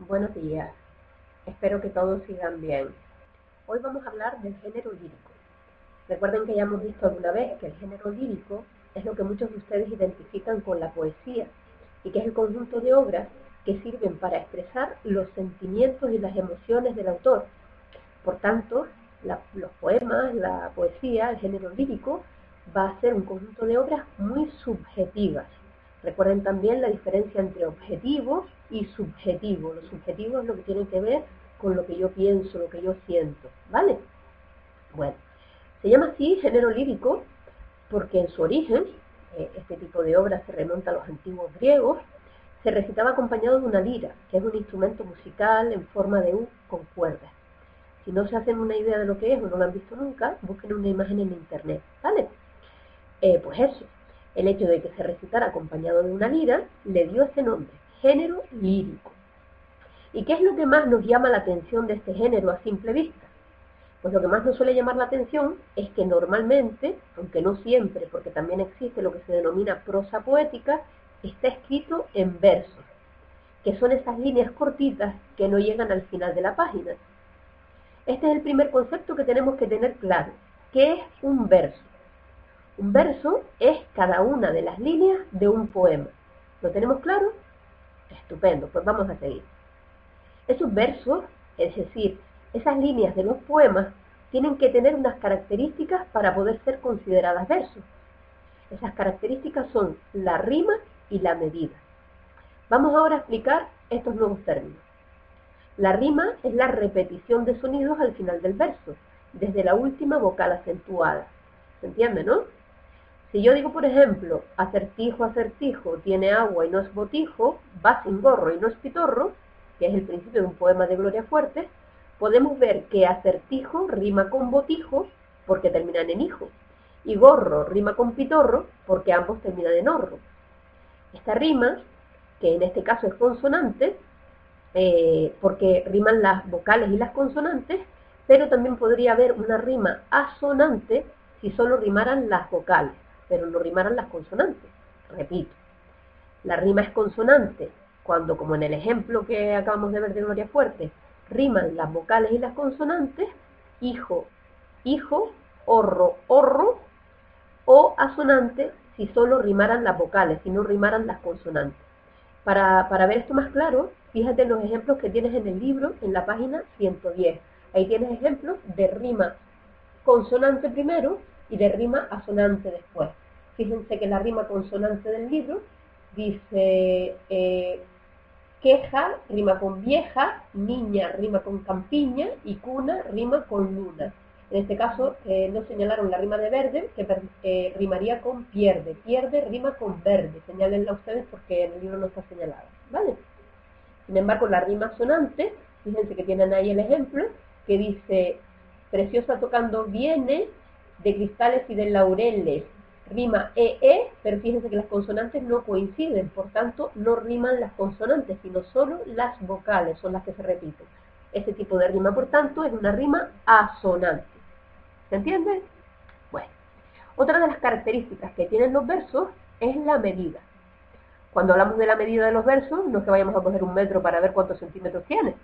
Buenos días. Espero que todos sigan bien. Hoy vamos a hablar del género lírico. Recuerden que ya hemos visto alguna vez que el género lírico es lo que muchos de ustedes identifican con la poesía y que es el conjunto de obras que sirven para expresar los sentimientos y las emociones del autor. Por tanto, los poemas, la poesía, el género lírico, va a ser un conjunto de obras muy subjetivas. Recuerden también la diferencia entre objetivo y subjetivo. Lo subjetivo es lo que tiene que ver con lo que yo pienso, lo que yo siento, ¿vale? Bueno, se llama así género lírico porque en su origen, eh, este tipo de obra se remonta a los antiguos griegos, se recitaba acompañado de una lira, que es un instrumento musical en forma de U con cuerdas. Si no se hacen una idea de lo que es o no lo han visto nunca, busquen una imagen en internet, ¿vale? Eh, pues eso, el hecho de que se recitara acompañado de una lira le dio ese nombre, género lírico. ¿Y qué es lo que más nos llama la atención de este género a simple vista? Pues lo que más nos suele llamar la atención es que normalmente, aunque no siempre, porque también existe lo que se denomina prosa poética, está escrito en versos, que son esas líneas cortitas que no llegan al final de la página. Este es el primer concepto que tenemos que tener claro. ¿Qué es un verso? Un verso es cada una de las líneas de un poema. ¿Lo tenemos claro? Estupendo, pues vamos a seguir. Esos versos, es decir, esas líneas de los poemas tienen que tener unas características para poder ser consideradas versos. Esas características son la rima y la medida. Vamos ahora a explicar estos nuevos términos. La rima es la repetición de sonidos al final del verso, desde la última vocal acentuada. ¿Se entiende, no? Si yo digo, por ejemplo, acertijo, acertijo, tiene agua y no es botijo, va sin gorro y no es pitorro, que es el principio de un poema de Gloria Fuerte, podemos ver que acertijo rima con botijo porque terminan en hijo, y gorro rima con pitorro porque ambos terminan en horro. Esta rima, que en este caso es consonante, eh, porque riman las vocales y las consonantes, pero también podría haber una rima asonante si solo rimaran las vocales, pero no rimaran las consonantes. Repito, la rima es consonante cuando, como en el ejemplo que acabamos de ver de Gloria Fuerte, riman las vocales y las consonantes, hijo, hijo, horro, horro, o asonante si solo rimaran las vocales, si no rimaran las consonantes. Para, para ver esto más claro, fíjate en los ejemplos que tienes en el libro, en la página 110. Ahí tienes ejemplos de rima consonante primero y de rima asonante después. Fíjense que la rima consonante del libro dice eh, Queja rima con vieja, niña rima con campiña y cuna rima con luna. En este caso eh, no señalaron la rima de verde, que eh, rimaría con pierde. Pierde rima con verde. Señálenla ustedes porque en el libro no está señalada. ¿Vale? Sin embargo, la rima sonante, fíjense que tienen ahí el ejemplo, que dice, preciosa tocando viene de cristales y de laureles, rima EE, e, pero fíjense que las consonantes no coinciden, por tanto no riman las consonantes, sino solo las vocales son las que se repiten. Este tipo de rima, por tanto, es una rima asonante. ¿Se entiende? Bueno, otra de las características que tienen los versos es la medida. Cuando hablamos de la medida de los versos, no es que vayamos a coger un metro para ver cuántos centímetros tiene,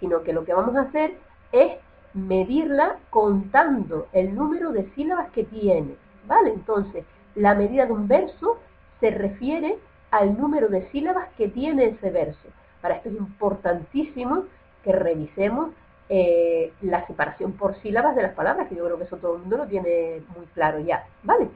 sino que lo que vamos a hacer es medirla contando el número de sílabas que tiene. ¿Vale? Entonces, la medida de un verso se refiere al número de sílabas que tiene ese verso. Para esto es importantísimo que revisemos eh, la separación por sílabas de las palabras, que yo creo que eso todo el mundo lo tiene muy claro ya, ¿vale?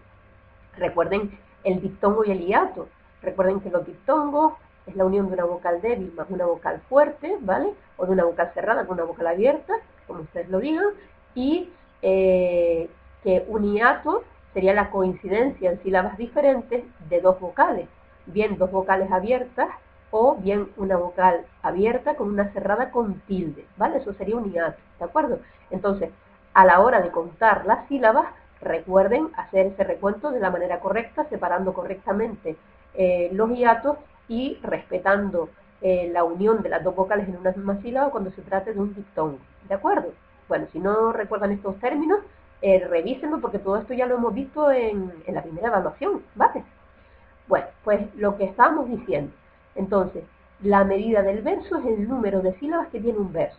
Recuerden el diptongo y el hiato. Recuerden que los diptongos es la unión de una vocal débil más una vocal fuerte, ¿vale? O de una vocal cerrada con una vocal abierta, como ustedes lo digan, y eh, que un hiato sería la coincidencia en sílabas diferentes de dos vocales, bien dos vocales abiertas o bien una vocal abierta con una cerrada con tilde, ¿vale? Eso sería un hiato, ¿de acuerdo? Entonces, a la hora de contar las sílabas, recuerden hacer ese recuento de la manera correcta, separando correctamente eh, los hiatos y respetando eh, la unión de las dos vocales en una misma sílaba cuando se trate de un diptongo, ¿de acuerdo? Bueno, si no recuerdan estos términos, eh, revísenlo porque todo esto ya lo hemos visto en, en la primera evaluación, ¿vale? Bueno, pues lo que estábamos diciendo. Entonces, la medida del verso es el número de sílabas que tiene un verso.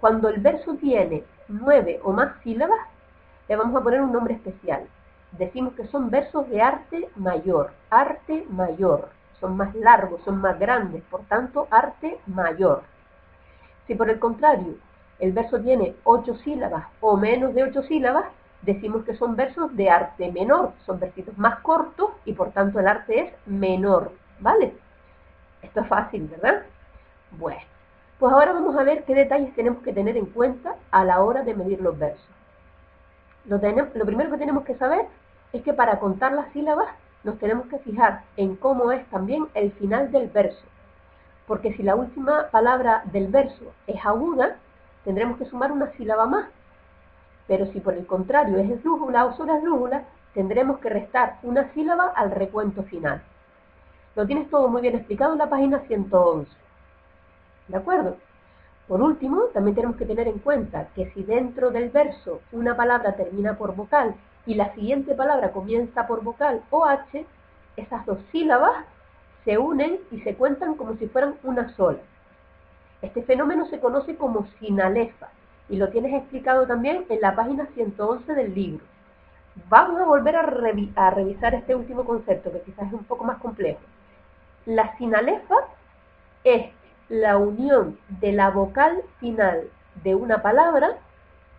Cuando el verso tiene nueve o más sílabas, le vamos a poner un nombre especial. Decimos que son versos de arte mayor, arte mayor. Son más largos, son más grandes, por tanto, arte mayor. Si por el contrario el verso tiene ocho sílabas o menos de ocho sílabas, decimos que son versos de arte menor, son versitos más cortos y por tanto el arte es menor, ¿vale? Esto es fácil, ¿verdad? Bueno, pues ahora vamos a ver qué detalles tenemos que tener en cuenta a la hora de medir los versos. Lo, lo primero que tenemos que saber es que para contar las sílabas nos tenemos que fijar en cómo es también el final del verso. Porque si la última palabra del verso es aguda, tendremos que sumar una sílaba más. Pero si por el contrario es esdrújula o esdrújula, tendremos que restar una sílaba al recuento final. Lo tienes todo muy bien explicado en la página 111. ¿De acuerdo? Por último, también tenemos que tener en cuenta que si dentro del verso una palabra termina por vocal y la siguiente palabra comienza por vocal o H, esas dos sílabas se unen y se cuentan como si fueran una sola. Este fenómeno se conoce como sinalefa y lo tienes explicado también en la página 111 del libro. Vamos a volver a, revisar este último concepto que quizás es un poco más complejo. La sinalefa es la unión de la vocal final de una palabra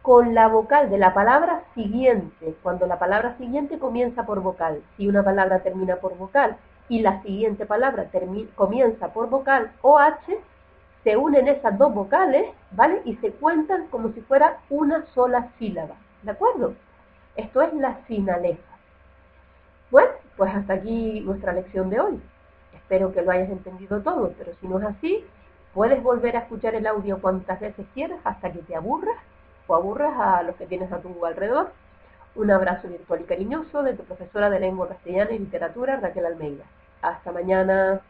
con la vocal de la palabra siguiente, cuando la palabra siguiente comienza por vocal. Si una palabra termina por vocal y la siguiente palabra comienza por vocal o H, se unen esas dos vocales, ¿vale? Y se cuentan como si fuera una sola sílaba, ¿de acuerdo? Esto es la sinalefa. Bueno, pues hasta aquí nuestra lección de hoy. Espero que lo hayas entendido todo, pero si no es así, puedes volver a escuchar el audio cuantas veces quieras hasta que te aburras o aburras a los que tienes a tu alrededor. Un abrazo virtual y cariñoso de tu profesora de lengua castellana y literatura, Raquel Almeida. Hasta mañana.